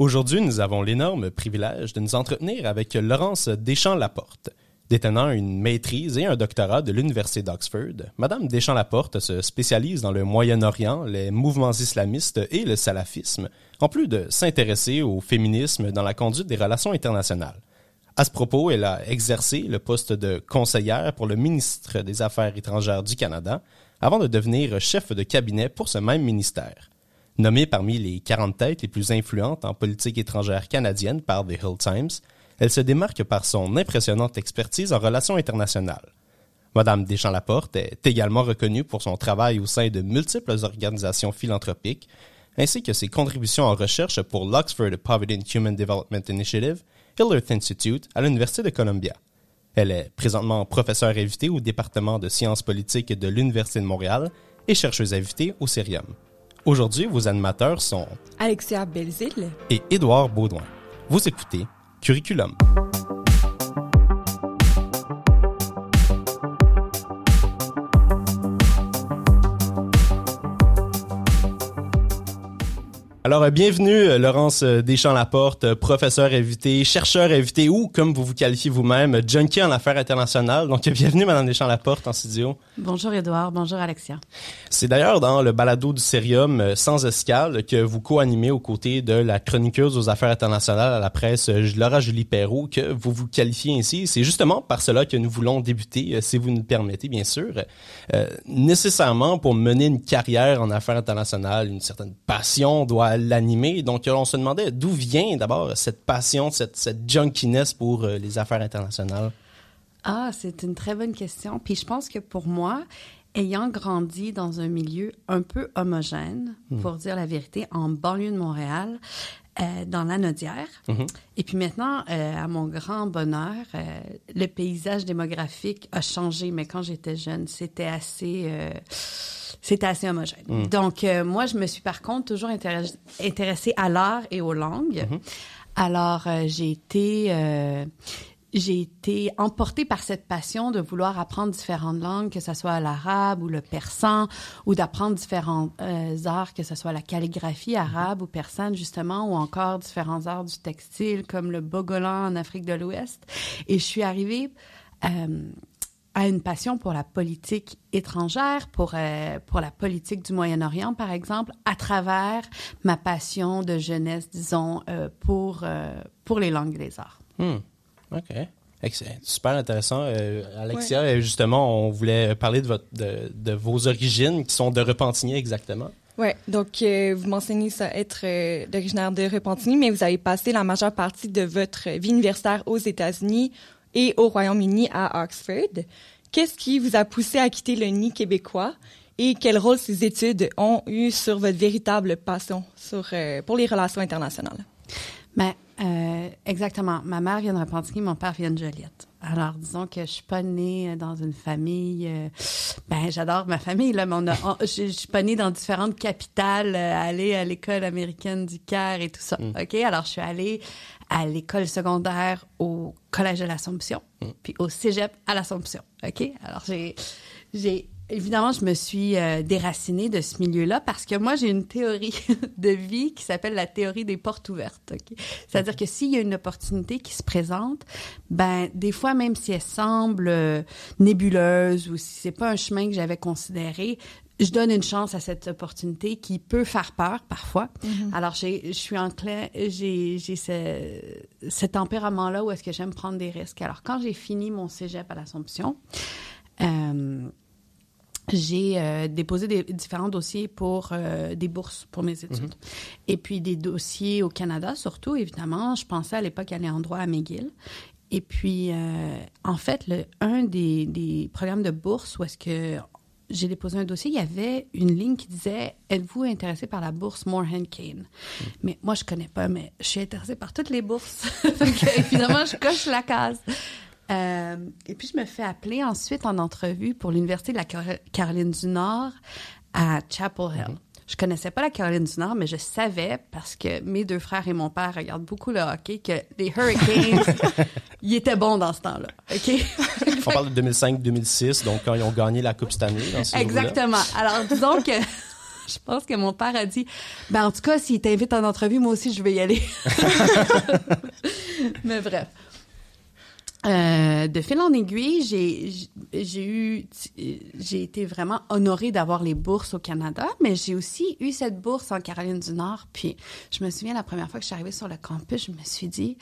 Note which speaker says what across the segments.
Speaker 1: Aujourd'hui, nous avons l'énorme privilège de nous entretenir avec Laurence Deschamps-Laporte. Détenant une maîtrise et un doctorat de l'Université d'Oxford, Madame Deschamps-Laporte se spécialise dans le Moyen-Orient, les mouvements islamistes et le salafisme, en plus de s'intéresser au féminisme dans la conduite des relations internationales. À ce propos, elle a exercé le poste de conseillère pour le ministre des Affaires étrangères du Canada avant de devenir chef de cabinet pour ce même ministère. Nommée parmi les 40 têtes les plus influentes en politique étrangère canadienne par The Hill Times, elle se démarque par son impressionnante expertise en relations internationales. Madame Deschamps-Laporte est également reconnue pour son travail au sein de multiples organisations philanthropiques, ainsi que ses contributions en recherche pour l'Oxford Poverty and Human Development Initiative, Hillert Institute à l'Université de Columbia. Elle est présentement professeure invitée au département de sciences politiques de l'Université de Montréal et chercheuse invitée au Cérium. Aujourd'hui, vos animateurs sont
Speaker 2: Alexia Belzil
Speaker 1: et Édouard Baudouin. Vous écoutez Curriculum. Alors, euh, bienvenue, euh, Laurence euh, Deschamps-Laporte, professeur invité, chercheur invité ou, comme vous vous qualifiez vous-même, junkie en affaires internationales. Donc, bienvenue, Madame Deschamps-Laporte, en studio.
Speaker 2: Bonjour, Edouard. Bonjour, Alexia.
Speaker 1: C'est d'ailleurs dans le balado du Cérium Sans Escale que vous co-animez aux côtés de la chroniqueuse aux affaires internationales à la presse, Laura Julie Perrault, que vous vous qualifiez ainsi. C'est justement par cela que nous voulons débuter, si vous nous le permettez, bien sûr. Euh, nécessairement, pour mener une carrière en affaires internationales, une certaine passion doit l'animer. Donc, on se demandait d'où vient d'abord cette passion, cette, cette junkiness pour euh, les affaires internationales.
Speaker 2: Ah, c'est une très bonne question. Puis je pense que pour moi, ayant grandi dans un milieu un peu homogène, hmm. pour dire la vérité, en banlieue de Montréal, euh, dans la Nodière. Mm-hmm. Et puis maintenant, euh, à mon grand bonheur, le paysage démographique a changé, mais quand j'étais jeune, c'était assez c'était assez homogène. Mm. Donc, euh, moi, je me suis par contre toujours intéressée à l'art et aux langues. Mm-hmm. Alors, euh, j'ai été... Euh, j'ai été emportée par cette passion de vouloir apprendre différentes langues, que ce soit l'arabe ou le persan, ou d'apprendre différents arts, que ce soit la calligraphie arabe ou persane, justement, ou encore différents arts du textile, comme le bogolan en Afrique de l'Ouest. Et je suis arrivée a une passion pour la politique étrangère, pour, euh, pour la politique du Moyen-Orient, par exemple, à travers ma passion de jeunesse, disons, euh, pour, euh, pour les langues des arts.
Speaker 1: Hmm. OK. Excellent. Super intéressant. Alexia, justement, on voulait parler de, votre, de, de, vos origines qui sont de Repentigny exactement.
Speaker 3: Oui, donc vous mentionnez ça être d'originaire de Repentigny, mais vous avez passé la majeure partie de votre vie universitaire aux États-Unis, et au Royaume-Uni à Oxford. Qu'est-ce qui vous a poussé à quitter le nid québécois et quel rôle ces études ont eu sur votre véritable passion sur, euh, pour les relations internationales?
Speaker 2: Ben, euh, exactement. Ma mère vient de Repentigny, mon père vient de Joliette. Alors, disons que je suis pas née dans une famille. Euh, ben, j'adore ma famille là, mais on a, je, suis pas née dans différentes capitales, euh, aller à l'école américaine du Caire et tout ça. Mm. Ok, alors je suis allée à l'école secondaire au collège de l'Assomption, mm. puis au cégep à l'Assomption. OK? Alors, j'ai, j'ai évidemment, je me suis euh, déracinée de ce milieu-là parce que moi, j'ai une théorie de vie qui s'appelle la théorie des portes ouvertes. OK? C'est-à-dire que s'il y a une opportunité qui se présente, ben, des fois, même si elle semble euh, nébuleuse ou si c'est pas un chemin que j'avais considéré, je donne une chance à cette opportunité qui peut faire peur parfois. Mm-hmm. Alors, je suis enclin, j'ai ce, ce tempérament-là où est-ce que j'aime prendre des risques. Alors, quand j'ai fini mon cégep à l'Assomption, euh, j'ai euh, déposé des différents dossiers pour euh, des bourses pour mes études. Mm-hmm. Et puis des dossiers au Canada, surtout, évidemment. Je pensais à l'époque aller en droit à McGill. Et puis, en fait, le, un des, des programmes de bourse où est-ce que j'ai déposé un dossier, il y avait une ligne qui disait Êtes-vous intéressé par la bourse Morehead Kane? Mais moi, je connais pas, mais je suis intéressée par toutes les bourses. Donc, évidemment, je coche la case. Euh, et puis, je me fais appeler ensuite en entrevue pour l'Université de la Caroline du Nord à Chapel Hill. Je connaissais pas la Caroline du Nord, mais je savais parce que mes deux frères et mon père regardent beaucoup le hockey que les Hurricanes, ils étaient bons dans ce temps-là. OK?
Speaker 1: On parle de 2005-2006, donc quand ils ont gagné la Coupe cette année.
Speaker 2: Exactement. Alors, disons que je pense que mon père a dit, ben en tout cas, s'il t'invite en entrevue, moi aussi, je vais y aller. Mais bref. Euh, de fil en aiguille, j'ai j'ai eu j'ai été vraiment honorée d'avoir les bourses au Canada, mais j'ai aussi eu cette bourse en Caroline du Nord. Puis je me souviens la première fois que je suis arrivée sur le campus, je me suis dit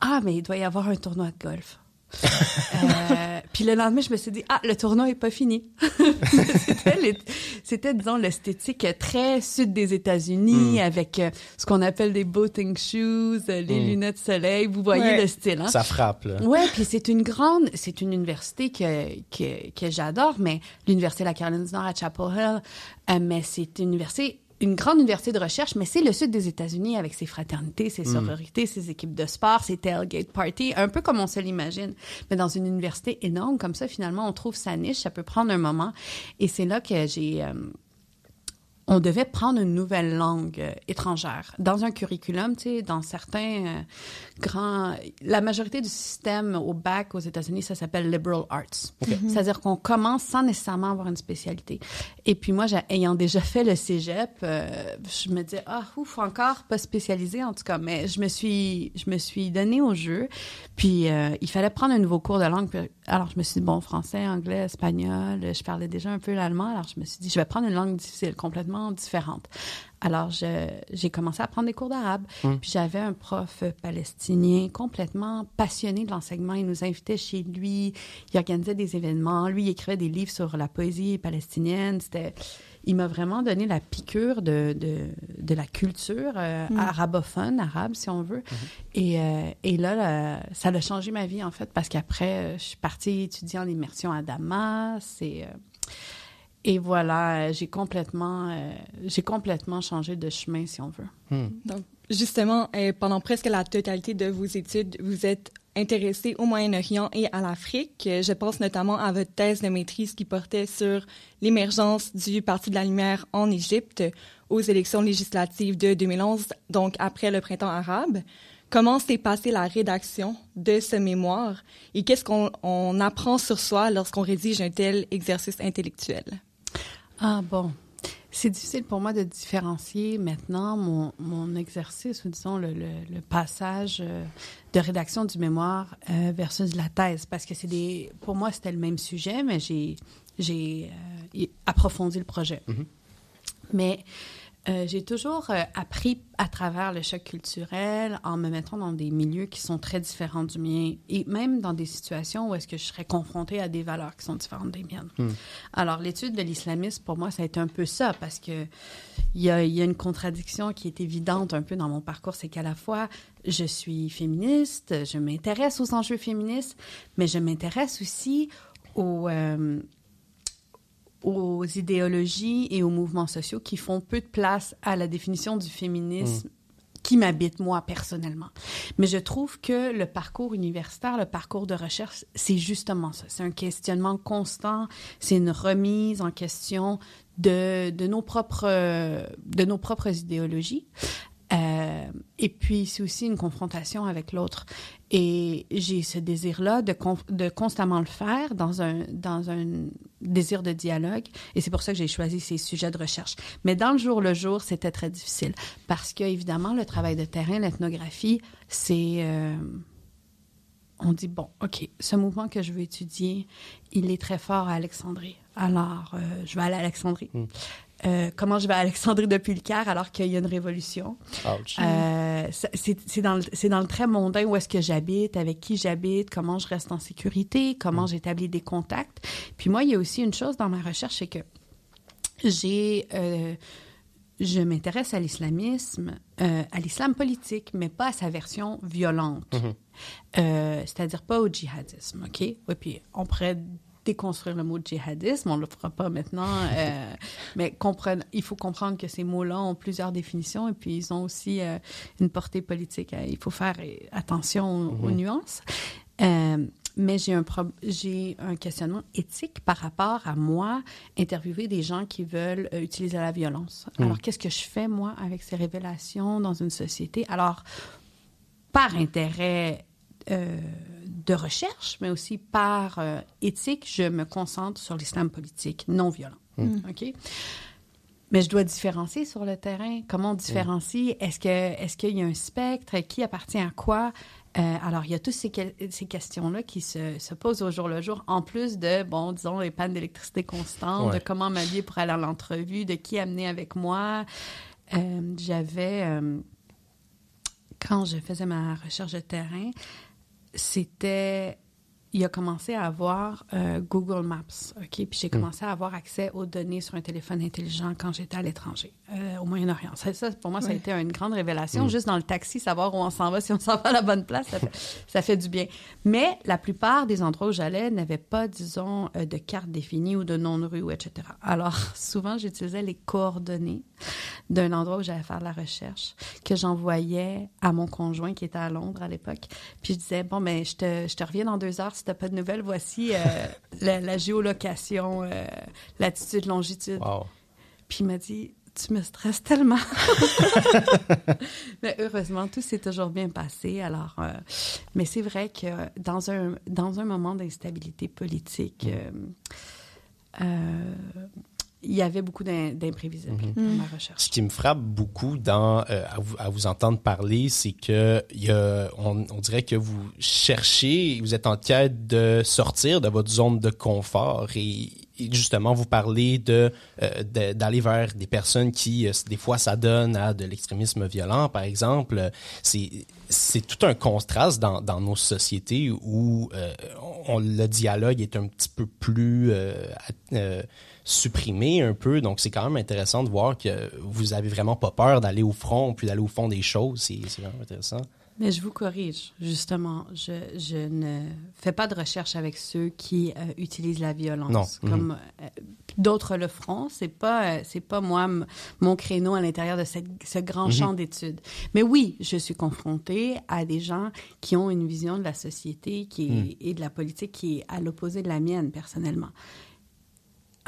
Speaker 2: ah mais il doit y avoir un tournoi de golf. Euh, puis le lendemain, je me suis dit, ah, le tournoi est pas fini. C'était, disons, l'esthétique très sud des États-Unis mm. avec euh, ce qu'on appelle des boating shoes, euh, les mm. lunettes soleil. Vous voyez le style, hein?
Speaker 1: Ça frappe, là.
Speaker 2: Ouais, puis c'est une grande, c'est une université que, que, que j'adore, mais l'université de la Caroline du Nord à Chapel Hill, mais c'est une université une grande université de recherche, mais c'est le sud des États-Unis avec ses fraternités, ses mm. sororités, ses équipes de sport, ses tailgate parties, un peu comme on se l'imagine. Mais dans une université énorme comme ça, finalement, on trouve sa niche, ça peut prendre un moment. Et c'est là que j'ai... Euh, on devait prendre une nouvelle langue euh, étrangère dans un curriculum, tu sais, dans certains euh, grands, la majorité du système au bac aux États-Unis, ça s'appelle liberal arts. Mhm. C'est-à-dire qu'on commence sans nécessairement avoir une spécialité. Et puis moi, ayant déjà fait le cégep, euh, je me disais ah ouf encore pas spécialisé en tout cas, mais je me suis je me suis donné au jeu. Puis il fallait prendre un nouveau cours de langue. Alors je me suis dit bon français, anglais, espagnol, je parlais déjà un peu l'allemand. Alors je me suis dit je vais prendre une langue difficile complètement différentes. Alors, j'ai commencé à prendre des cours d'arabe. Hum. Puis j'avais un prof palestinien complètement passionné de l'enseignement. Il nous invitait chez lui, il organisait des événements. Lui, il écrivait des livres sur la poésie palestinienne. C'était il m'a vraiment donné la piqûre de, de, la culture euh, hum. arabophone, arabe, si on veut. Hum. Et, euh, et, là, ça a changé ma vie, en fait, parce qu'après, euh, je suis partie étudier en immersion à Damas. Et et voilà, j'ai complètement, euh, j'ai complètement changé de chemin, si on veut.
Speaker 3: Hmm. Donc, justement, euh, pendant presque la totalité de vos études, vous êtes intéressé au Moyen-Orient et à l'Afrique. Je pense notamment à votre thèse de maîtrise qui portait sur l'émergence du Parti de la Lumière en Égypte aux élections législatives de 2011, donc après le printemps arabe. Comment s'est passée la rédaction de ce mémoire et qu'est-ce qu'on apprend sur soi lorsqu'on rédige un tel exercice intellectuel?
Speaker 2: Ah bon. C'est difficile pour moi de différencier maintenant mon, mon exercice, ou disons le, le, passage euh, de rédaction du mémoire euh, versus la thèse, parce que c'est des, pour moi c'était le même sujet, mais j'ai j'ai euh, approfondi le projet. Mm-hmm. Mais euh, j'ai toujours euh, appris à travers le choc culturel en me mettant dans des milieux qui sont très différents du mien et même dans des situations où est-ce que je serais confrontée à des valeurs qui sont différentes des miennes. Hmm. Alors, l'étude de l'islamisme, pour moi, ça a été un peu ça parce que il y a, y a, une contradiction qui est évidente un peu dans mon parcours, c'est qu'à la fois, je suis féministe, je m'intéresse aux enjeux féministes, mais je m'intéresse aussi aux... Euh, aux idéologies et aux mouvements sociaux qui font peu de place à la définition du féminisme. Mm. qui m'habite moi personnellement. Mais je trouve que le parcours universitaire, le parcours de recherche, c'est justement ça. C'est un questionnement constant, c'est une remise en question de, de, nos, propres, de nos propres idéologies. Et puis, c'est aussi une confrontation avec l'autre. Et j'ai ce désir-là de, constamment le faire dans un, dans un désir de dialogue. Et c'est pour ça que j'ai choisi ces sujets de recherche. Mais dans le jour le jour, c'était très difficile. Parce que, évidemment, le travail de terrain, l'ethnographie, c'est... Euh, on dit, bon, OK, ce mouvement que je veux étudier, il est très fort à Alexandrie. Alors, euh, je vais aller à Alexandrie. Hmm. Euh, comment je vais à Alexandrie depuis le Caire alors qu'il y a une révolution? Euh, c'est dans, le, dans le très mondain où est-ce que j'habite, avec qui j'habite, comment je reste en sécurité, comment mm. j'établis des contacts. Puis moi, il y a aussi une chose dans ma recherche, c'est que j'ai... Euh, je m'intéresse à l'islamisme, à l'islam politique, mais pas à sa version violente. Mm-hmm. C'est-à-dire pas au djihadisme, OK? Et puis on pourrait déconstruire le mot djihadisme, on ne le fera pas maintenant, euh, mais il faut comprendre que ces mots-là ont plusieurs définitions et puis ils ont aussi euh, une portée politique. Il faut faire attention aux, nuances. Euh, mais j'ai un, j'ai un questionnement éthique par rapport à moi interviewer des gens qui veulent utiliser la violence. Alors, qu'est-ce que je fais, moi, avec ces révélations dans une société? Alors, par intérêt de recherche, mais aussi par euh, éthique, je me concentre sur l'islam politique non violent. Hmm. OK? mais je dois différencier sur le terrain. Comment on différencie? Est-ce que est-ce qu'il y a un spectre? Qui appartient à quoi? Euh, alors, il y a toutes ces, ces questions-là qui se, se, posent au jour le jour, en plus de, bon, disons, les pannes d'électricité constantes, de comment m'habiller pour aller à l'entrevue, de qui amener avec moi. Euh, J'avais, euh, quand je faisais ma recherche de terrain, c'était il a commencé à avoir euh, Google Maps, OK? Puis j'ai hmm. commencé à avoir accès aux données sur un téléphone intelligent quand j'étais à l'étranger, euh, au Moyen-Orient. Ça, ça, pour moi, ça a été une grande révélation. Hmm. Juste dans le taxi, savoir où on s'en va, si on s'en va à la bonne place, ça fait, ça fait, du bien. Mais la plupart des endroits où j'allais n'avaient pas, disons, euh, de carte définie ou de nom de rue, etc. Alors, souvent, j'utilisais les coordonnées d'un endroit où j'allais faire de la recherche que j'envoyais à mon conjoint qui était à Londres à l'époque. Puis je disais, bon, ben, je te, je te reviens dans deux heures si t'as pas de nouvelles. Voici euh, la, géolocation, euh, latitude, longitude. Puis il m'a dit, tu me stresses tellement. mais heureusement, tout s'est toujours bien passé. Alors, euh, mais c'est vrai que dans un, dans un moment d'instabilité politique, mm il y avait beaucoup d'imprévisibles mhm. dans ma recherche.
Speaker 1: Ce qui me frappe beaucoup dans, euh, à, vous, entendre parler, c'est que y a, on, dirait que vous cherchez, vous êtes en quête de sortir de votre zone de confort et, justement vous parlez de euh, d'aller vers des personnes qui euh, des fois s'adonnent à de l'extrémisme violent par exemple c'est c'est tout un contraste dans, dans nos sociétés où on, le dialogue est un petit peu plus supprimé un peu. Donc, c'est quand même intéressant de voir que vous avez vraiment pas peur d'aller au front puis d'aller au fond des choses. C'est vraiment intéressant.
Speaker 2: Mais je vous corrige, justement. Je, je ne fais pas de recherche avec ceux qui euh, utilisent la violence. Non. Comme euh, d'autres le feront. C'est pas, euh, c'est pas moi, mon créneau à l'intérieur de cette, ce grand mhm. champ d'études. Mais oui, je suis confrontée à des gens qui ont une vision de la société qui mhm. et de la politique qui est à l'opposé de la mienne, personnellement.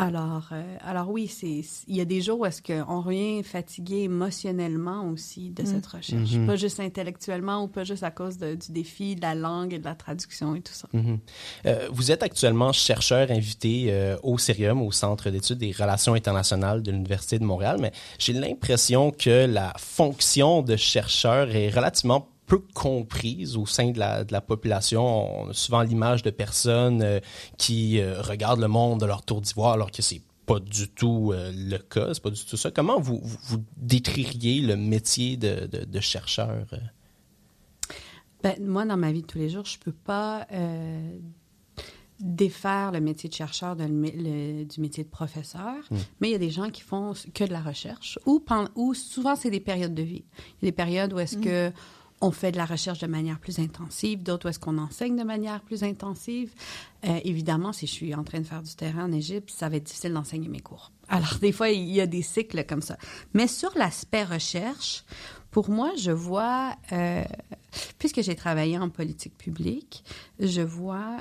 Speaker 2: Alors, euh, alors oui, c'est il y a des jours où est-ce qu'on revient fatigué émotionnellement aussi de cette mm. recherche, mm-hmm. pas juste intellectuellement ou pas juste à cause du défi de la langue et de la traduction et tout ça.
Speaker 1: Mm-hmm. Euh, vous êtes actuellement chercheur invité euh, au Cérium, au Centre d'études des relations internationales de l'Université de Montréal, mais j'ai l'impression que la fonction de chercheur est relativement peu comprise au sein de la, de la population. On a souvent l'image de personnes euh, qui euh, regardent le monde de leur tour d'ivoire alors que c'est pas du tout euh, le cas, c'est pas du tout ça. Comment vous, vous, décririez le métier de, de, chercheur?
Speaker 2: Ben, moi, dans ma vie de tous les jours, je peux pas défaire le métier de chercheur du métier de professeur, hmm. mais il y a des gens qui font que de la recherche ou, ou souvent c'est des périodes de vie. Il y a des périodes où est-ce hmm. que on fait de la recherche de manière plus intensive, d'autres où est-ce qu'on enseigne de manière plus intensive. Euh, évidemment, si je suis en train de faire du terrain en Égypte, ça va être difficile d'enseigner mes cours. Alors, des fois, il y a des cycles comme ça. Mais sur l'aspect recherche, pour moi, je vois, euh, puisque j'ai travaillé en politique publique, je vois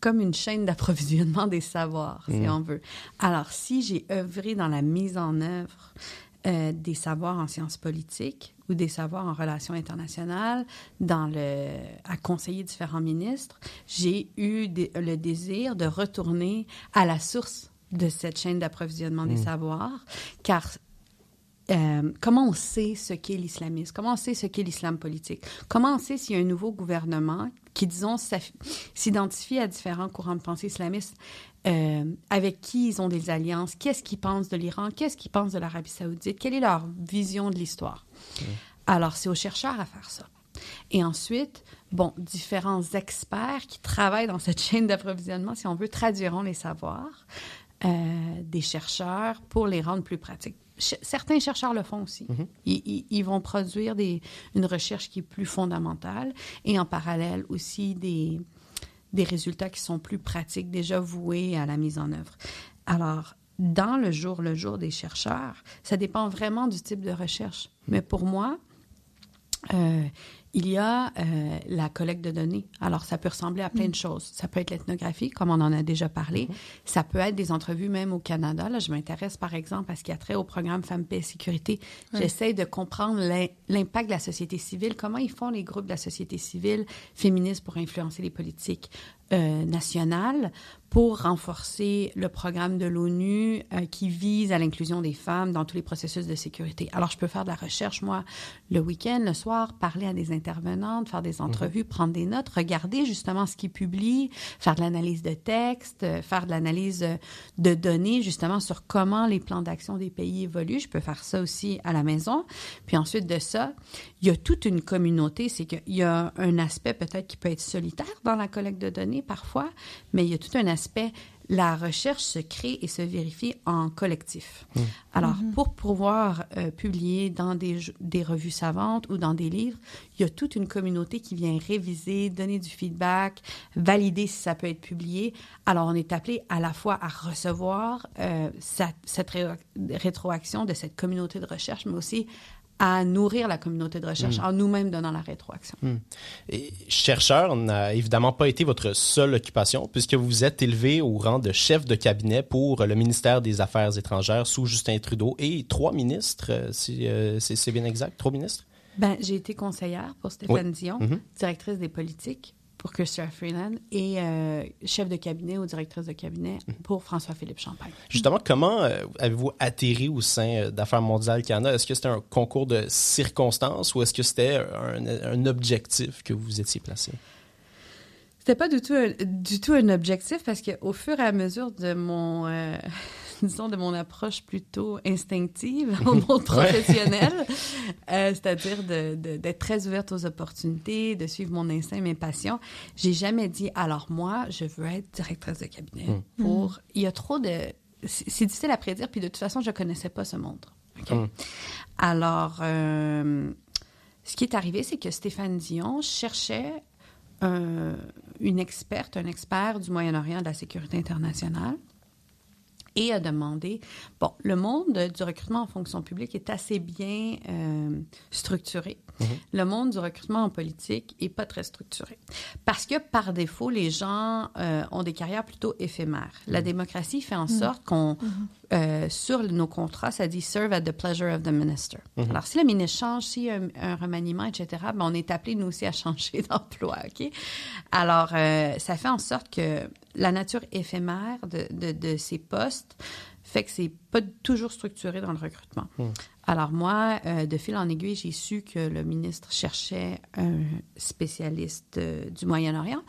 Speaker 2: comme une chaîne d'approvisionnement des savoirs, si mmh. on veut. Alors, si j'ai œuvré dans la mise en œuvre euh, des savoirs en sciences politiques ou des savoirs en relations internationales, dans le, à conseiller différents ministres, j'ai eu le désir de retourner à la source de cette chaîne d'approvisionnement des mmh. savoirs, car euh, comment on sait ce qu'est l'islamisme? Comment on sait ce qu'est l'islam politique? Comment on sait s'il y a un nouveau gouvernement qui, disons, s'identifie à différents courants de pensée islamistes? Euh, avec qui ils ont des alliances? Qu'est-ce qu'ils pensent de l'Iran? Qu'est-ce qu'ils pensent de l'Arabie saoudite? Quelle est leur vision de l'histoire? Alors, c'est aux chercheurs à faire ça. Et ensuite, bon, différents experts qui travaillent dans cette chaîne d'approvisionnement, si on veut, traduiront les savoirs euh, des chercheurs pour les rendre plus pratiques certains chercheurs le font aussi. Mhm. ils, vont produire des, une recherche qui est plus fondamentale et en parallèle aussi des, des résultats qui sont plus pratiques, déjà voués à la mise en œuvre. Alors, dans le jour le jour des chercheurs, ça dépend vraiment du type de recherche. Mais pour moi, euh, il y a euh, la collecte de données. Alors, ça peut ressembler à plein de mm. choses. Ça peut être l'ethnographie, comme on en a déjà parlé. Mm-hmm. Ça peut être des entrevues même au Canada. Là, je m'intéresse, par exemple, à ce qui a trait au programme Femmes, Paix et Sécurité. J'essaie de comprendre l'impact de la société civile, comment ils font les groupes de la société civile féministes pour influencer les politiques. euh, nationale pour renforcer le programme de l'ONU euh, qui vise à l'inclusion des femmes dans tous les processus de sécurité? Alors, je peux faire de la recherche, moi, le week-end, le soir, parler à des intervenantes, faire des entrevues, prendre des notes, regarder justement ce qu'ils publient, faire de l'analyse de texte, euh, faire de l'analyse de données, justement, sur comment les plans d'action des pays évoluent. Je peux faire ça aussi à la maison. Puis ensuite de ça, il y a toute une communauté. C'est qu'il y a un aspect peut-être qui peut être solitaire dans la collecte de données parfois, mais il y a tout un aspect la recherche se crée et se vérifie en collectif.
Speaker 1: Mmh.
Speaker 2: Alors, pour pouvoir euh, publier dans des, des, revues savantes ou dans des livres, il y a toute une communauté qui vient réviser, donner du feedback, valider si ça peut être publié. Alors, on est appelé à la fois à recevoir euh, cette, cette ré rétroaction de cette communauté de recherche, mais aussi à nourrir la communauté de recherche
Speaker 1: Mm.
Speaker 2: en nous-mêmes donnant la rétroaction.
Speaker 1: Mm. Et chercheur n'a évidemment pas été votre seule occupation, puisque vous vous êtes élevé au rang de chef de cabinet pour le ministère des Affaires étrangères sous Justin Trudeau et trois ministres, euh, si euh, c'est bien exact, trois ministres?
Speaker 2: Ben, j'ai été conseillère pour Stéphane
Speaker 1: Oui.
Speaker 2: Dion,
Speaker 1: Mhm.
Speaker 2: directrice des politiques pour Chrystia Freeland et euh, chef de cabinet ou directrice de cabinet
Speaker 1: Mhm.
Speaker 2: pour François-Philippe Champagne.
Speaker 1: Justement, comment euh, avez-vous atterri au sein euh, d'Affaires mondiales Canada? Est-ce que c'était un concours de circonstances ou est-ce que c'était un, un objectif que vous étiez placé?
Speaker 2: C'était pas du tout un, du tout un objectif parce qu'au fur et à mesure de mon, euh, disons, de mon approche plutôt instinctive au monde professionnel, euh, c'est-à-dire de- de- d'être très ouverte aux opportunités, de suivre mon instinct, mes passions, j'ai jamais dit, alors moi, je veux être directrice de cabinet
Speaker 1: Mm.
Speaker 2: pour... Il y a trop de... C'est c'est difficile à prédire, puis de toute façon, je connaissais pas ce monde. OK?
Speaker 1: Mm.
Speaker 2: Alors, euh, ce qui est arrivé, c'est que Stéphane Dion cherchait un- une experte, un expert du Moyen-Orient de la sécurité internationale et a demandé, bon, le monde du recrutement en fonction publique est assez bien euh, structuré. Le monde du recrutement en politique est pas très structuré. Parce que par défaut, les gens euh, ont des carrières plutôt éphémères. La démocratie fait en sorte qu'on, euh, sur nos contrats, ça dit serve at the pleasure of the minister. Alors, si le ministre change, s'il y a un, un remaniement, etc., ben, on est appelé, nous aussi, à changer d'emploi, OK? Alors, euh, ça fait en sorte que la nature éphémère de, de, de ces postes fait que c'est pas toujours structuré dans le recrutement. Alors moi, euh, de fil en aiguille, j'ai su que le ministre cherchait un spécialiste euh, du Moyen-Orient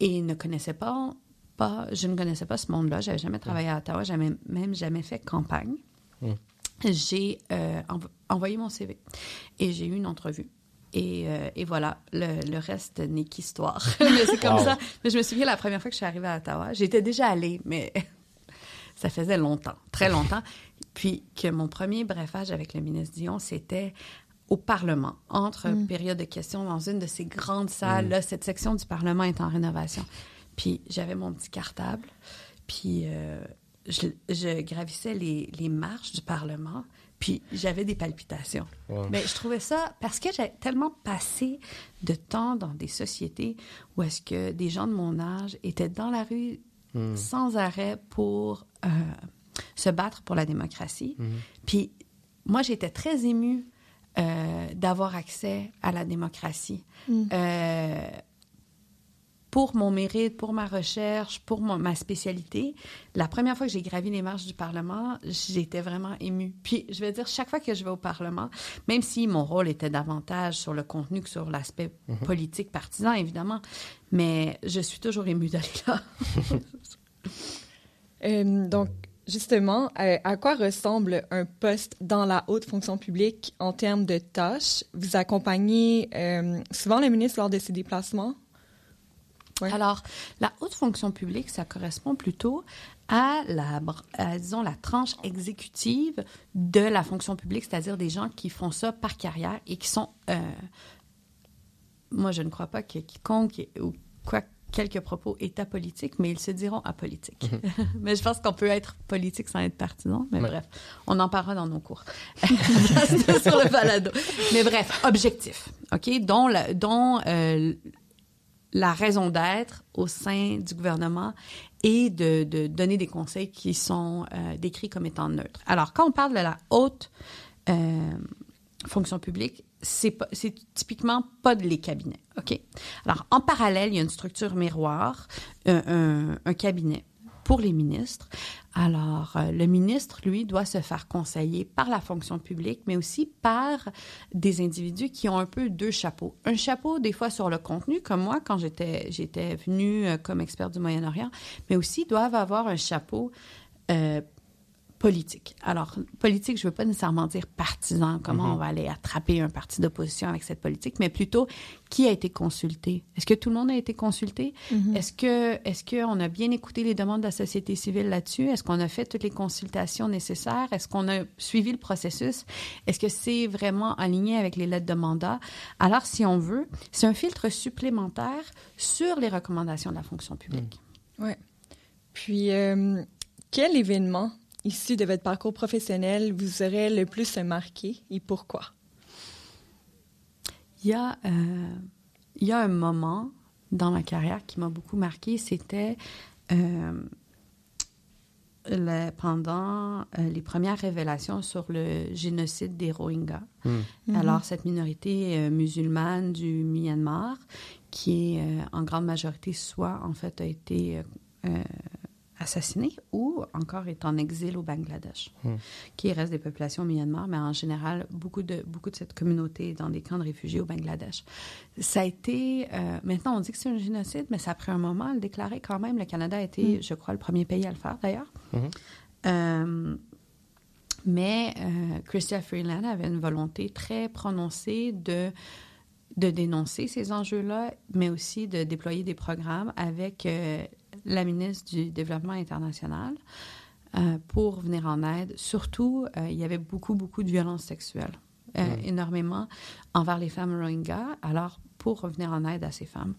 Speaker 2: et ne connaissait pas, pas, je ne connaissais pas ce monde-là. J'avais jamais travaillé à Ottawa, j'avais même jamais fait campagne. J'ai euh, env- envoyé mon CV et j'ai eu une entrevue. Et, euh, et voilà, le, le reste n'est qu'histoire. mais c'est comme
Speaker 1: Wow.
Speaker 2: ça. Mais je me souviens la première fois que je suis arrivée à Ottawa, j'étais déjà allée, mais ça faisait longtemps, très longtemps. Puis que mon premier brefage avec le ministre Dion, c'était au Parlement, entre périodes de questions dans une de ces grandes salles. Là, cette section du Parlement est en rénovation. Puis j'avais mon petit cartable, puis euh, je, je gravissais les, les marches du Parlement, puis j'avais des palpitations.
Speaker 1: Wow.
Speaker 2: Mais je trouvais ça parce que j'ai tellement passé de temps dans des sociétés où est-ce que des gens de mon âge étaient dans la rue sans arrêt pour euh, se battre pour la démocratie. Puis moi, j'étais très émue euh, d'avoir accès à la démocratie. Euh, pour mon mérite, pour ma recherche, pour mon- ma spécialité. La première fois que j'ai gravi les marches du Parlement, j'étais vraiment émue. Puis, je vais dire, chaque fois que je vais au Parlement, même si mon rôle était davantage sur le contenu que sur l'aspect politique partisan, évidemment, mais je suis toujours émue d'aller là.
Speaker 3: Euh, donc, justement, euh, à quoi ressemble un poste dans la haute fonction publique en termes de tâches? Vous accompagnez euh, souvent le ministre lors de ses déplacements? Ouais.
Speaker 2: Alors, la haute fonction publique, ça correspond plutôt à la, à, disons, la tranche exécutive de la fonction publique, c'est-à-dire des gens qui font ça par carrière et qui sont... euh, moi, je ne crois pas que quiconque, ou quoi quelques propos est apolitique, mais ils se diront apolitiques. mais je pense qu'on peut être politique sans être partisan. Mais
Speaker 1: Ouais.
Speaker 2: bref, on en parlera dans nos cours. Sur le balado. Mais bref, objectif, OK? Dont, la- dont euh, la raison d'être au sein du gouvernement et de, donner des conseils qui sont euh, décrits comme étant neutres. Alors, quand on parle de la haute euh, fonction publique, c'est typiquement pas de les cabinets. OK? Alors, en parallèle, il y a une structure miroir, un, cabinet pour les ministres. Alors, euh, le ministre, lui, doit se faire conseiller par la fonction publique, mais aussi par des individus qui ont un peu deux chapeaux. Un chapeau, des fois, sur le contenu, comme moi, quand j'étais, j'étais venue euh, comme expert du Moyen-Orient, mais aussi doivent avoir un chapeau euh, politique. Alors, politique, je ne veux pas nécessairement dire partisan, comment on mhm. va aller attraper un parti d'opposition avec cette politique, mais plutôt qui a été consulté? Est-ce que tout le monde a été consulté? Mhm. Est-ce que est-ce qu'on a bien écouté les demandes de la société civile là-dessus? Est-ce qu'on a fait toutes les consultations nécessaires? Est-ce qu'on a suivi le processus? Est-ce que c'est vraiment aligné avec les lettres de mandat? Alors, si on veut, c'est un filtre supplémentaire sur les recommandations de la fonction publique.
Speaker 3: Oui. Puis, euh, quel événement issu de votre parcours professionnel vous aurait le plus marqué et pourquoi?
Speaker 2: Il y a, euh, il y a un moment dans ma carrière qui m'a beaucoup marqué, c'était euh, pendant euh, les premières révélations sur le génocide des Rohingyas. Hmm. Alors, cette minorité musulmane du Myanmar, qui est en grande majorité soit en fait a été assassiné ou encore est en exil au Bangladesh, hmm. qui reste des populations Myanmar, mais en général, beaucoup de, beaucoup de cette communauté est dans des camps de réfugiés au Bangladesh. Ça a été, euh, maintenant on dit que c'est un génocide, mais ça a pris un moment à le déclarer quand même. Le Canada a été, hmm. je crois, le premier pays à le faire d'ailleurs. Hmm. Euh, mais euh, Chrystia Freeland avait une volonté très prononcée de de dénoncer ces enjeux-là, mais aussi de déployer des programmes avec euh, la ministre du Développement international euh, pour venir en aide. Surtout, euh, il y avait beaucoup, beaucoup de violences sexuelles, euh, énormément envers les femmes Rohingyas, alors pour venir en aide à ces femmes.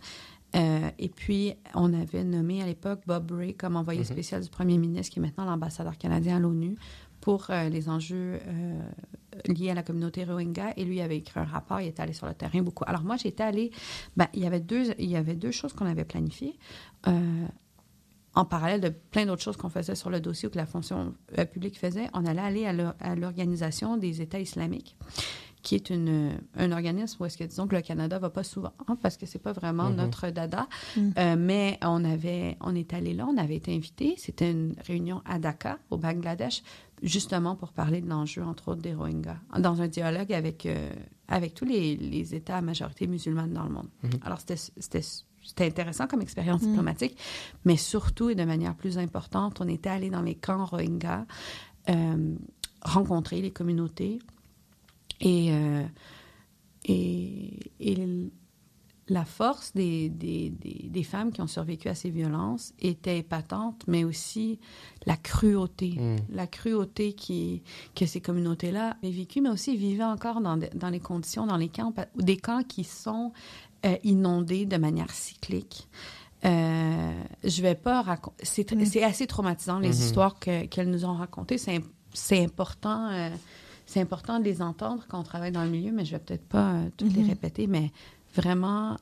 Speaker 2: et puis, on avait nommé à l'époque Bob Ray comme envoyé mm-hmm. spécial du premier ministre, qui est maintenant l'ambassadeur canadien à l'ONU, pour les enjeux liés à la communauté Rohingya. Et lui avait écrit un rapport, il était allé sur le terrain beaucoup. Alors moi, j'étais allée, ben, il, y avait deux, il y avait deux choses qu'on avait planifiées en parallèle de plein d'autres choses qu'on faisait sur le dossier ou que la fonction euh, publique faisait, on allait aller à l'Organisation des États islamiques, qui est une, un organisme où est-ce que, disons, que le Canada va pas souvent, hein, parce que c'est pas vraiment mm-hmm. notre dada, mm. euh, mais on avait, on est allé là, on avait été invité, c'était une réunion à Dhaka, au Bangladesh, justement pour parler de l'enjeu, entre autres, des Rohingyas, dans un dialogue avec, euh, avec tous les, les, États à majorité musulmane dans le monde. Mm-hmm. Alors, c'était c'était intéressant comme expérience mm. diplomatique, mais surtout et de manière plus importante, on était allé dans les camps Rohingyas, euh, rencontrer les communautés et, euh, et, et, la force des, des, des, femmes qui ont survécu à ces violences était épatante, mais aussi la cruauté, mm. la cruauté qui, que ces communautés-là avaient vécu, mais aussi vivaient encore dans, dans les conditions, dans les camps, des camps qui sont euh, inondés de manière cyclique. Euh, je vais pas raconter. C'est mm. assez traumatisant, les mm-hmm. histoires qu'elles nous ont racontées. C'est important. Euh, c'est important de les entendre quand on travaille dans le milieu, mais je vais peut-être pas euh, toutes les mm-hmm. répéter, mais vraiment,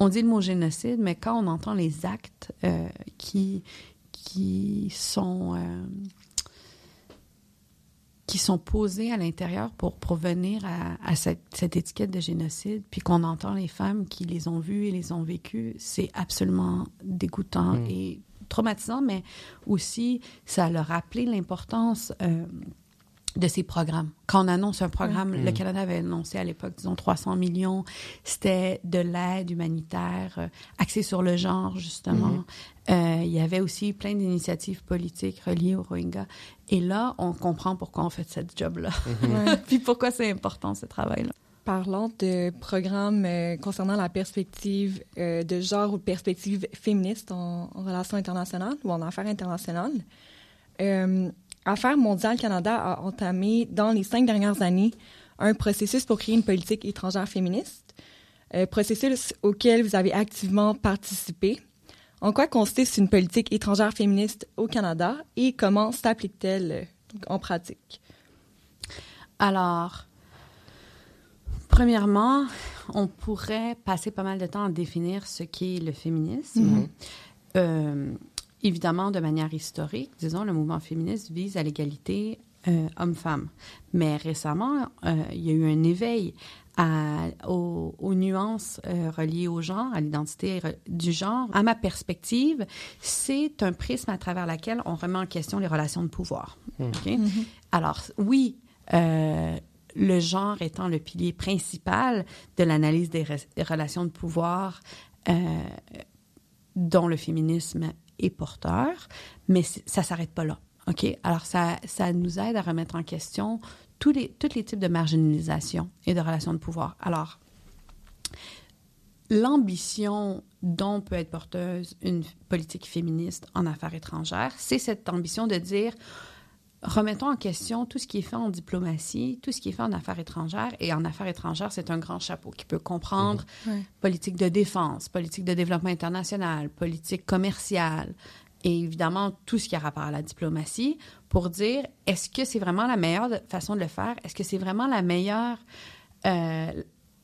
Speaker 2: on dit le mot génocide, mais quand on entend les actes qui, qui sont qui sont posés à l'intérieur pour provenir à, cette, étiquette de génocide, puis qu'on entend les femmes qui les ont vues et les ont vécues, c'est absolument dégoûtant mm. et traumatisant, mais aussi ça leur rappelé l'importance euh, de ces programmes. Quand on annonce un programme, le mm. Canada avait annoncé à l'époque, disons, 300 millions, c'était de l'aide humanitaire euh, axée sur le genre, justement. Mm-hmm. Euh, il y avait aussi plein d'initiatives politiques reliées au Rohingya. Et là, on comprend pourquoi on fait cette job-là. Mm-hmm. Puis pourquoi c'est important, ce travail-là.
Speaker 3: Parlant de programmes euh, concernant la perspective de genre ou perspective féministe en, en relations internationales ou en affaires internationales, Affaires mondiales Canada a entamé dans les cinq dernières années un processus pour créer une politique étrangère féministe, euh, processus auquel vous avez activement participé. En quoi consiste une politique étrangère féministe au Canada et comment s'applique-t-elle euh, en pratique?
Speaker 2: Alors, premièrement, on pourrait passer pas mal de temps à définir ce qu'est le féminisme. Mm-hmm. Euh, Évidemment, de manière historique, disons, le mouvement féministe vise à l'égalité euh, homme-femme. Mais récemment, euh, il y a eu un éveil à, aux, aux, nuances euh, reliées au genre, à l'identité du genre. À ma perspective, c'est un prisme à travers lequel on remet en question les relations de pouvoir. Mmh. Okay? Mmh. Alors, oui, euh, le genre étant le pilier principal de l'analyse des, des, relations de pouvoir euh, dont le féminisme est porteur, mais ça s'arrête pas là. OK? Alors, ça, ça nous aide à remettre en question tous les, tous les types de marginalisation et de relations de pouvoir. Alors, l'ambition dont peut être porteuse une politique féministe en affaires étrangères, c'est cette ambition de dire remettons en question tout ce qui est fait en diplomatie, tout ce qui est fait en affaires étrangères. Et en affaires étrangères, c'est un grand chapeau qui peut comprendre mmh. ouais. politique de défense, politique de développement international, politique commerciale, et évidemment tout ce qui a rapport à la diplomatie pour dire est-ce que c'est vraiment la meilleure façon de le faire? Est-ce que c'est vraiment la meilleure, euh,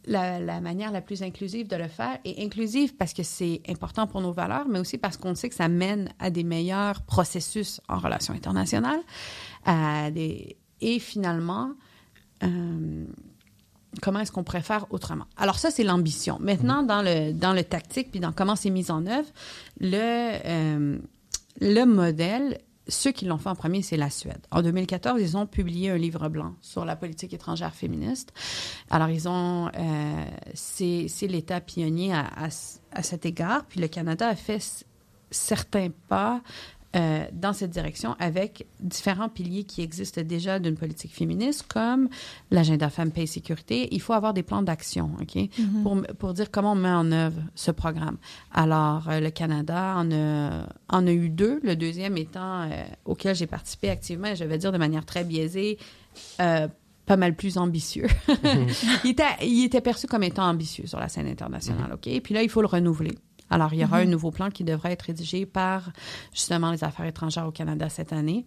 Speaker 2: la, manière la plus inclusive de le faire? Et inclusive parce que c'est important pour nos valeurs, mais aussi parce qu'on sait que ça mène à des meilleurs processus en relations internationales. Et finalement, euh, comment est-ce qu'on pourrait faire autrement? Alors ça, c'est l'ambition. Maintenant, dans le, dans le tactique, puis dans comment c'est mis en œuvre, le... Euh, le modèle, ceux qui l'ont fait en premier, c'est la Suède. En 2014, ils ont publié un livre blanc sur la politique étrangère féministe. Alors, ils ont, euh, c'est, l'État pionnier à, cet égard. Puis le Canada a fait certains pas euh, dans cette direction avec différents piliers qui existent déjà d'une politique féministe, comme l'agenda Femmes, Paix et Sécurité. Il faut avoir des plans d'action, OK, mm-hmm. pour, pour dire comment on met en œuvre ce programme. Alors, euh, le Canada en a, en a eu deux, le deuxième étant euh, auquel j'ai participé activement, et je vais dire de manière très biaisée, euh, pas mal plus ambitieux. il, était, il était perçu comme étant ambitieux sur la scène internationale, OK? Puis là, il faut le renouveler. Alors, il y aura mm -hmm. un nouveau plan qui devrait être rédigé par justement les affaires étrangères au Canada cette année.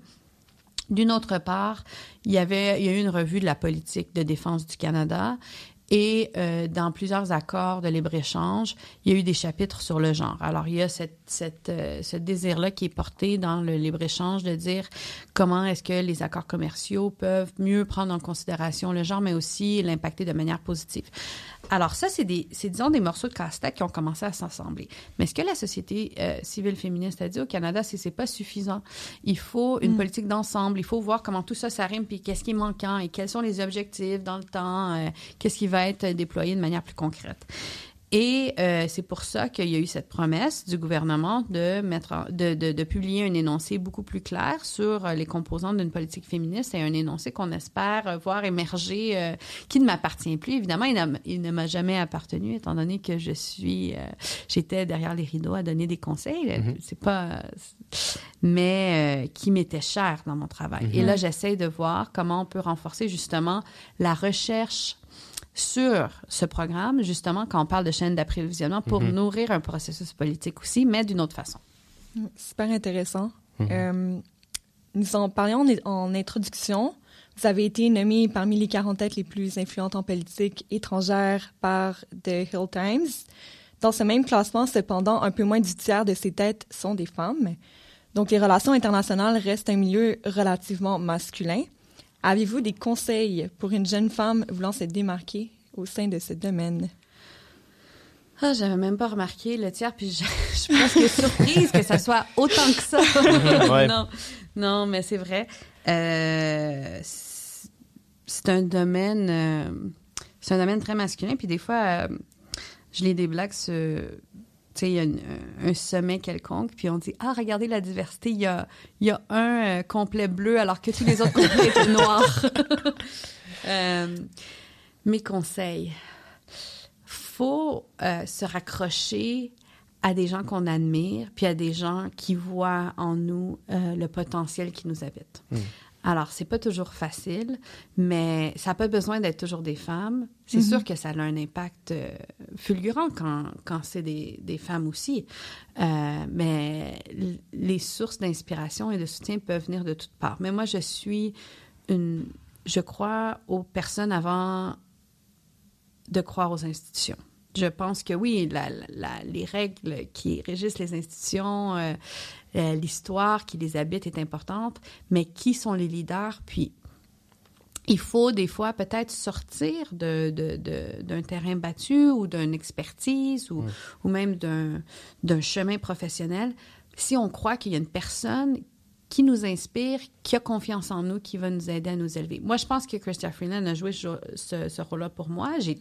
Speaker 2: D'une autre part, il y avait, il y a eu une revue de la politique de défense du Canada et euh, dans plusieurs accords de libre-échange, il y a eu des chapitres sur le genre. Alors, il y a cette, cette, euh, ce désir-là qui est porté dans le libre-échange de dire comment est-ce que les accords commerciaux peuvent mieux prendre en considération le genre, mais aussi l'impacter de manière positive. Alors ça, c'est, des, c'est disons des morceaux de casse-tête qui ont commencé à s'assembler. Mais ce que la société euh, civile féministe a dit au Canada, c'est c'est pas suffisant. Il faut une mm. politique d'ensemble. Il faut voir comment tout ça s'arrime, puis qu'est-ce qui est manquant et quels sont les objectifs dans le temps, euh, qu'est-ce qui va être déployé de manière plus concrète. Et euh, c'est pour ça qu'il y a eu cette promesse du gouvernement de mettre, en, de, de, de, publier un énoncé beaucoup plus clair sur euh, les composantes d'une politique féministe et un énoncé qu'on espère voir émerger, euh, qui ne m'appartient plus. Évidemment, il, il ne m'a jamais appartenu, étant donné que je suis, euh, j'étais derrière les rideaux à donner des conseils. Mm-hmm. C'est pas, mais euh, qui m'était cher dans mon travail. Mm-hmm. Et là, j'essaie de voir comment on peut renforcer justement la recherche sur ce programme, justement, quand on parle de chaîne d'approvisionnement, pour mm -hmm. nourrir un processus politique aussi, mais d'une autre façon.
Speaker 3: Super intéressant. Mm -hmm. euh, nous en parlions en, en, introduction. Vous avez été nommé parmi les 40 têtes les plus influentes en politique étrangère par The Hill Times. Dans ce même classement, cependant, un peu moins du tiers de ces têtes sont des femmes. Donc, les relations internationales restent un milieu relativement masculin. Avez-vous des conseils pour une jeune femme voulant se démarquer au sein de ce domaine?
Speaker 2: Ah, j'avais même pas remarqué le tiers, puis je, je suis presque surprise que ça soit autant que ça. ouais. Non, non, mais c'est vrai. Euh, c'est un domaine, euh, c'est un domaine très masculin, puis des fois, euh, je lis des blagues sur il y a une, un sommet quelconque, puis on dit Ah, regardez la diversité, il y a, il y a un euh, complet bleu alors que tous les autres complets étaient noirs. euh, mes conseils. Faut euh, se raccrocher à des gens qu'on admire, puis à des gens qui voient en nous euh, le potentiel qui nous habite. Mm. Alors, c'est pas toujours facile, mais ça n'a pas besoin d'être toujours des femmes. C'est mm -hmm. sûr que ça a un impact euh, fulgurant quand, quand c'est des, des, femmes aussi. Euh, mais les sources d'inspiration et de soutien peuvent venir de toutes parts. Mais moi, je suis une. Je crois aux personnes avant de croire aux institutions. Je pense que oui, la, la, les règles qui régissent les institutions, euh, l'histoire qui les habite est importante, mais qui sont les leaders, puis il faut des fois peut-être sortir de, de, de- d'un terrain battu ou d'une expertise ou, ou même d'un chemin professionnel. Si on croit qu'il y a une personne qui nous inspire, qui a confiance en nous, qui va nous aider à nous élever. Moi, je pense que Christian Freeland a joué ce, rôle-là pour moi. J'ai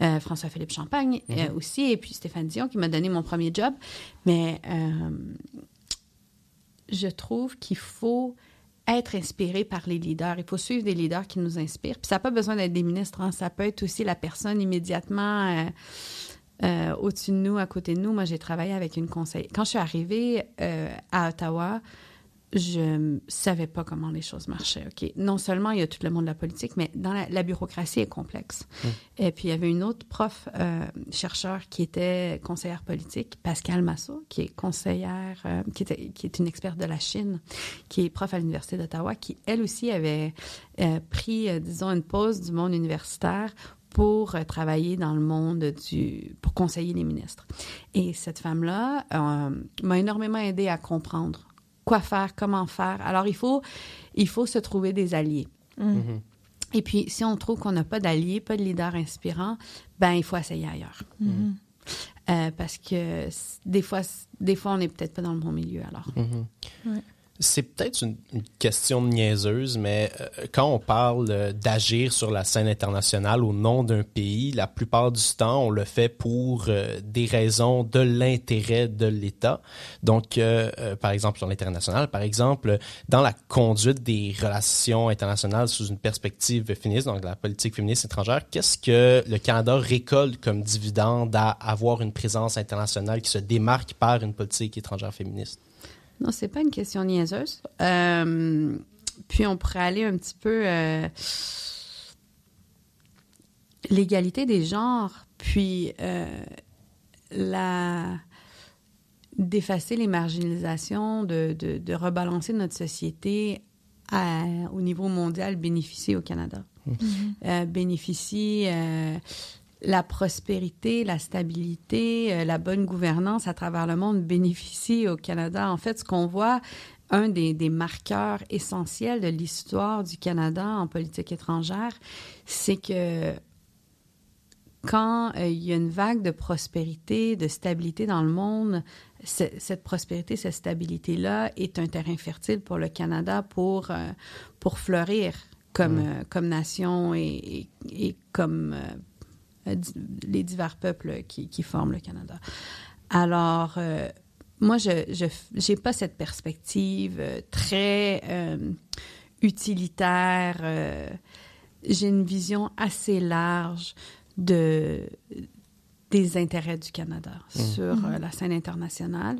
Speaker 2: euh, François-Philippe Champagne euh, aussi, et puis Stéphane Dion qui m'a donné mon premier job. Mais euh, je trouve qu'il faut être inspiré par les leaders. Il faut suivre des leaders qui nous inspirent. Puis ça n'a pas besoin d'être des ministres. hein. Ça peut être aussi la personne immédiatement euh, au-dessus de nous, à côté de nous. Moi, j'ai travaillé avec une conseillère. Quand je suis arrivée euh, à Ottawa, je ne savais pas comment les choses marchaient. OK? Non seulement il y a tout le monde de la politique, mais dans la, la bureaucratie est complexe. Et puis, il y avait une autre prof, euh, chercheur, qui était conseillère politique, Pascal Massot, qui est conseillère, euh, qui, était, qui est une experte de la Chine, qui est prof à l'Université d'Ottawa, qui, elle aussi, avait euh, pris, euh, disons, une pause du monde universitaire pour euh, travailler dans le monde du... pour conseiller les ministres. Et cette femme-là euh, m'a énormément aidé à comprendre quoi faire, comment faire. Alors, il faut, il faut se trouver des alliés. Et puis, si on trouve qu'on n'a pas d'alliés, pas de leader inspirant, ben il faut essayer ailleurs. Euh, parce que des fois, des fois, on n'est peut-être pas dans le bon milieu, alors.
Speaker 1: C'est peut-être une, question niaiseuse, mais euh, quand on parle euh, d'agir sur la scène internationale au nom d'un pays, la plupart du temps, on le fait pour euh, des raisons de l'intérêt de l'État. Donc, euh, par exemple, sur l'international, par exemple, dans la conduite des relations internationales sous une perspective féministe, donc la politique féministe étrangère, qu'est-ce que le Canada récolte comme dividende à avoir une présence internationale qui se démarque par une politique étrangère féministe?
Speaker 2: Non, c'est pas une question niaiseuse. Euh, puis on pourrait aller un petit peu euh, l'égalité des genres, puis euh, la d'effacer les marginalisations, de, de, de rebalancer notre société à- au niveau mondial bénéficie au Canada. Euh, bénéficie la prospérité, la stabilité, euh, la bonne gouvernance à travers le monde bénéficie au Canada. En fait, ce qu'on voit, un des, des marqueurs essentiels de l'histoire du Canada en politique étrangère, c'est que quand euh, il y a une vague de prospérité, de stabilité dans le monde, ce- cette prospérité, cette stabilité-là est un terrain fertile pour le Canada pour, euh, pour fleurir comme, euh, comme nation et, et, et comme les divers peuples qui, qui forment le Canada. Alors, euh, moi, je n'ai pas cette perspective euh, très euh, utilitaire. euh, J'ai une vision assez large de, des intérêts du Canada sur euh, la scène internationale.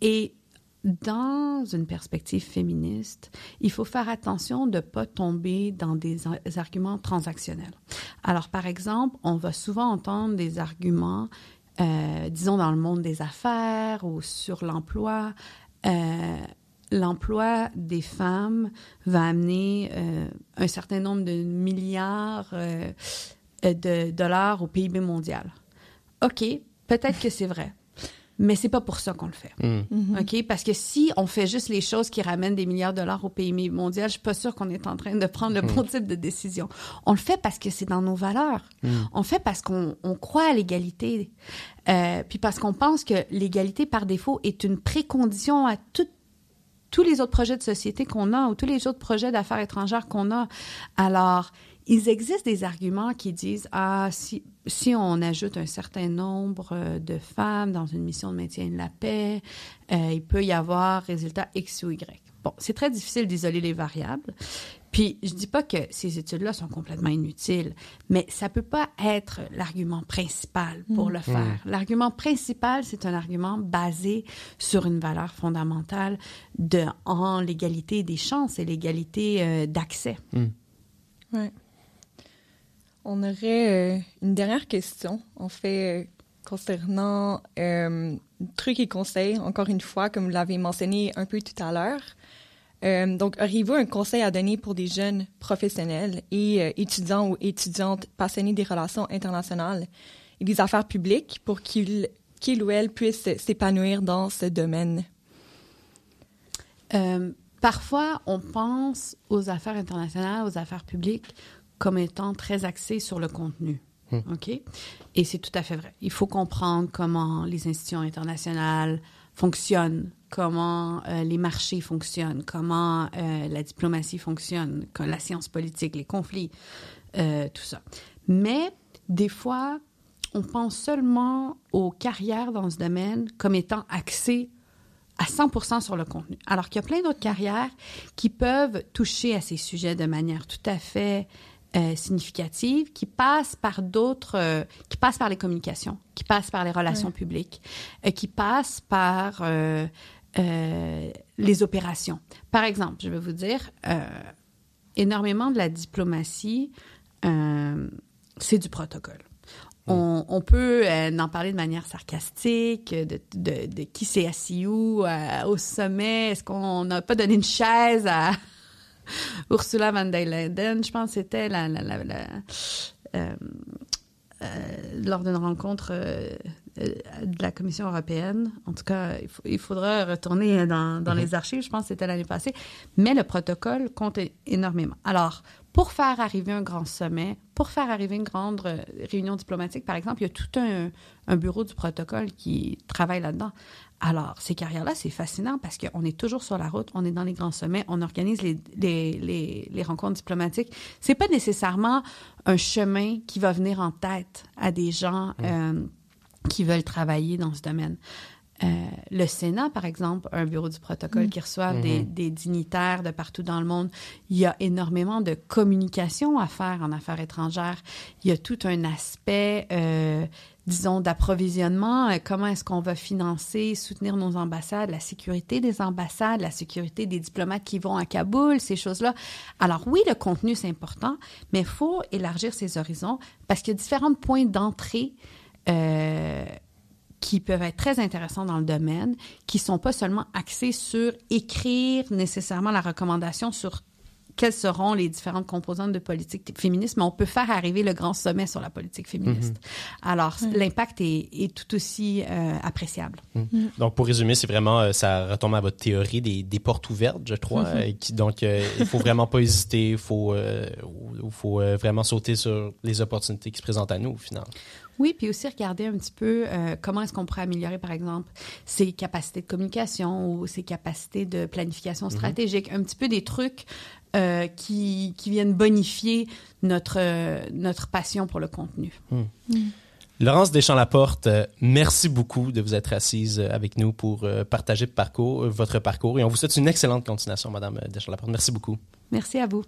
Speaker 2: Et dans une perspective féministe, il faut faire attention de ne pas tomber dans des arguments transactionnels. Alors, par exemple, on va souvent entendre des arguments, euh, disons, dans le monde des affaires ou sur l'emploi. Euh, L'emploi des femmes va amener euh, un certain nombre de milliards de dollars au PIB mondial. OK, peut-être que c'est vrai, mais c'est pas pour ça qu'on le fait. OK? Parce que si on fait juste les choses qui ramènent des milliards de dollars au PIB mondial, je suis pas sûre qu'on est en train de prendre le bon type de décision. On le fait parce que c'est dans nos valeurs. On le fait parce qu'on on croit à l'égalité. Euh, puis parce qu'on pense que l'égalité par défaut est une précondition à tout- tous les autres projets de société qu'on a ou tous les autres projets d'affaires étrangères qu'on a. Alors, il existe des arguments qui disent ah si si on ajoute un certain nombre euh, de femmes dans une mission de maintien de la paix, euh, il peut y avoir résultat X ou Y. Bon, c'est très difficile d'isoler les variables. Puis je dis pas que ces études-là sont complètement inutiles, mais ça peut pas être l'argument principal pour le faire. L'argument principal, c'est un argument basé sur une valeur fondamentale de en l'égalité des chances et l'égalité euh, d'accès.
Speaker 3: Ouais. On aurait euh, une dernière question, en fait, euh, concernant euh, trucs et conseils, encore une fois, comme vous l'avez mentionné un peu tout à l'heure. Donc, auriez-vous un conseil à donner pour des jeunes professionnels et étudiants ou étudiantes passionnés des relations internationales et des affaires publiques pour qu'ils qu'ils ou elles puissent s'épanouir dans ce domaine?
Speaker 2: Parfois, on pense aux affaires internationales, aux affaires publiques comme étant très axées sur le contenu.
Speaker 1: Hmm.
Speaker 2: OK? Et c'est tout à fait vrai. Il faut comprendre comment les institutions internationales fonctionnent, comment euh, les marchés fonctionnent, comment euh, la diplomatie fonctionne, la science politique, les conflits, euh, tout ça. Mais des fois, on pense seulement aux carrières dans ce domaine comme étant axées à 100% sur le contenu. Alors qu'il y a plein d'autres carrières qui peuvent toucher à ces sujets de manière tout à fait euh, significative, qui passent par d'autres, euh, qui passent par les communications, qui passent par les relations
Speaker 3: Ouais.
Speaker 2: publiques, euh, qui passent par euh, euh, les opérations. Par exemple, je vais vous dire, euh, énormément de la diplomatie, euh, c'est du protocole. On, on peut euh, en parler de manière sarcastique, de, de, de qui s'est assis où, euh, au sommet, est-ce qu'on n'a pas donné une chaise à Ursula von der je pense c'était euh, euh, lors d'une rencontre euh, de la Commission européenne. En tout cas, il, faut- il faudra retourner dans, dans les archives, je pense que c'était l'année passée. Mais le protocole compte énormément. Alors, pour faire arriver un grand sommet, pour faire arriver une grande euh, réunion diplomatique, par exemple, il y a tout un, un bureau du protocole qui travaille là-dedans. Alors, ces carrières-là, c'est fascinant parce qu'on est toujours sur la route, on est dans les grands sommets, on organise les, les, les, les rencontres diplomatiques. C'est pas nécessairement un chemin qui va venir en tête à des gens euh, qui veulent travailler dans ce domaine. Euh, le Sénat, par exemple, a un bureau du protocole qui reçoit des, des dignitaires de partout dans le monde. Il y a énormément de communication à faire en affaires étrangères. Il y a tout un aspect, euh, disons, d'approvisionnement. Euh, comment est-ce qu'on va financer, soutenir nos ambassades, la sécurité des ambassades, la sécurité des diplomates qui vont à Kaboul, ces choses-là. Alors oui, le contenu, c'est important, mais il faut élargir ses horizons parce qu'il y a différents points d'entrée. Euh, qui peuvent être très intéressants dans le domaine, qui sont pas seulement axés sur écrire nécessairement la recommandation sur quelles seront les différentes composantes de politique féministe, mais on peut faire arriver le grand sommet sur la politique féministe. Alors, l'impact est, est tout aussi euh, appréciable.
Speaker 1: Donc, pour résumer, c'est vraiment, euh, ça retombe à votre théorie des, des portes ouvertes, je crois. euh, qui, donc, euh, il faut vraiment pas hésiter. Il faut, euh, euh, vraiment sauter sur les opportunités qui se présentent à nous, au final.
Speaker 2: Oui, puis aussi regarder un petit peu euh, comment est-ce qu'on pourrait améliorer, par exemple, ses capacités de communication ou ses capacités de planification stratégique, un petit peu des trucs euh, qui, qui viennent bonifier notre, euh, notre passion pour le contenu.
Speaker 1: Laurence Deschamps-Laporte, euh, merci beaucoup de vous être assise avec nous pour partager le parcours, votre parcours. Et on vous souhaite une excellente continuation, Madame Deschamps-Laporte. Merci beaucoup.
Speaker 2: Merci à vous.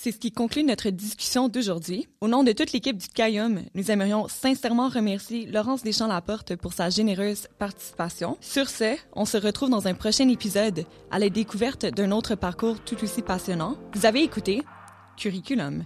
Speaker 3: C'est ce qui conclut notre discussion d'aujourd'hui. Au nom de toute l'équipe du CAIUM, nous aimerions sincèrement remercier Laurence Deschamps-Laporte pour sa généreuse participation. Sur ce, on se retrouve dans un prochain épisode à la découverte d'un autre parcours tout aussi passionnant. Vous avez écouté Curriculum.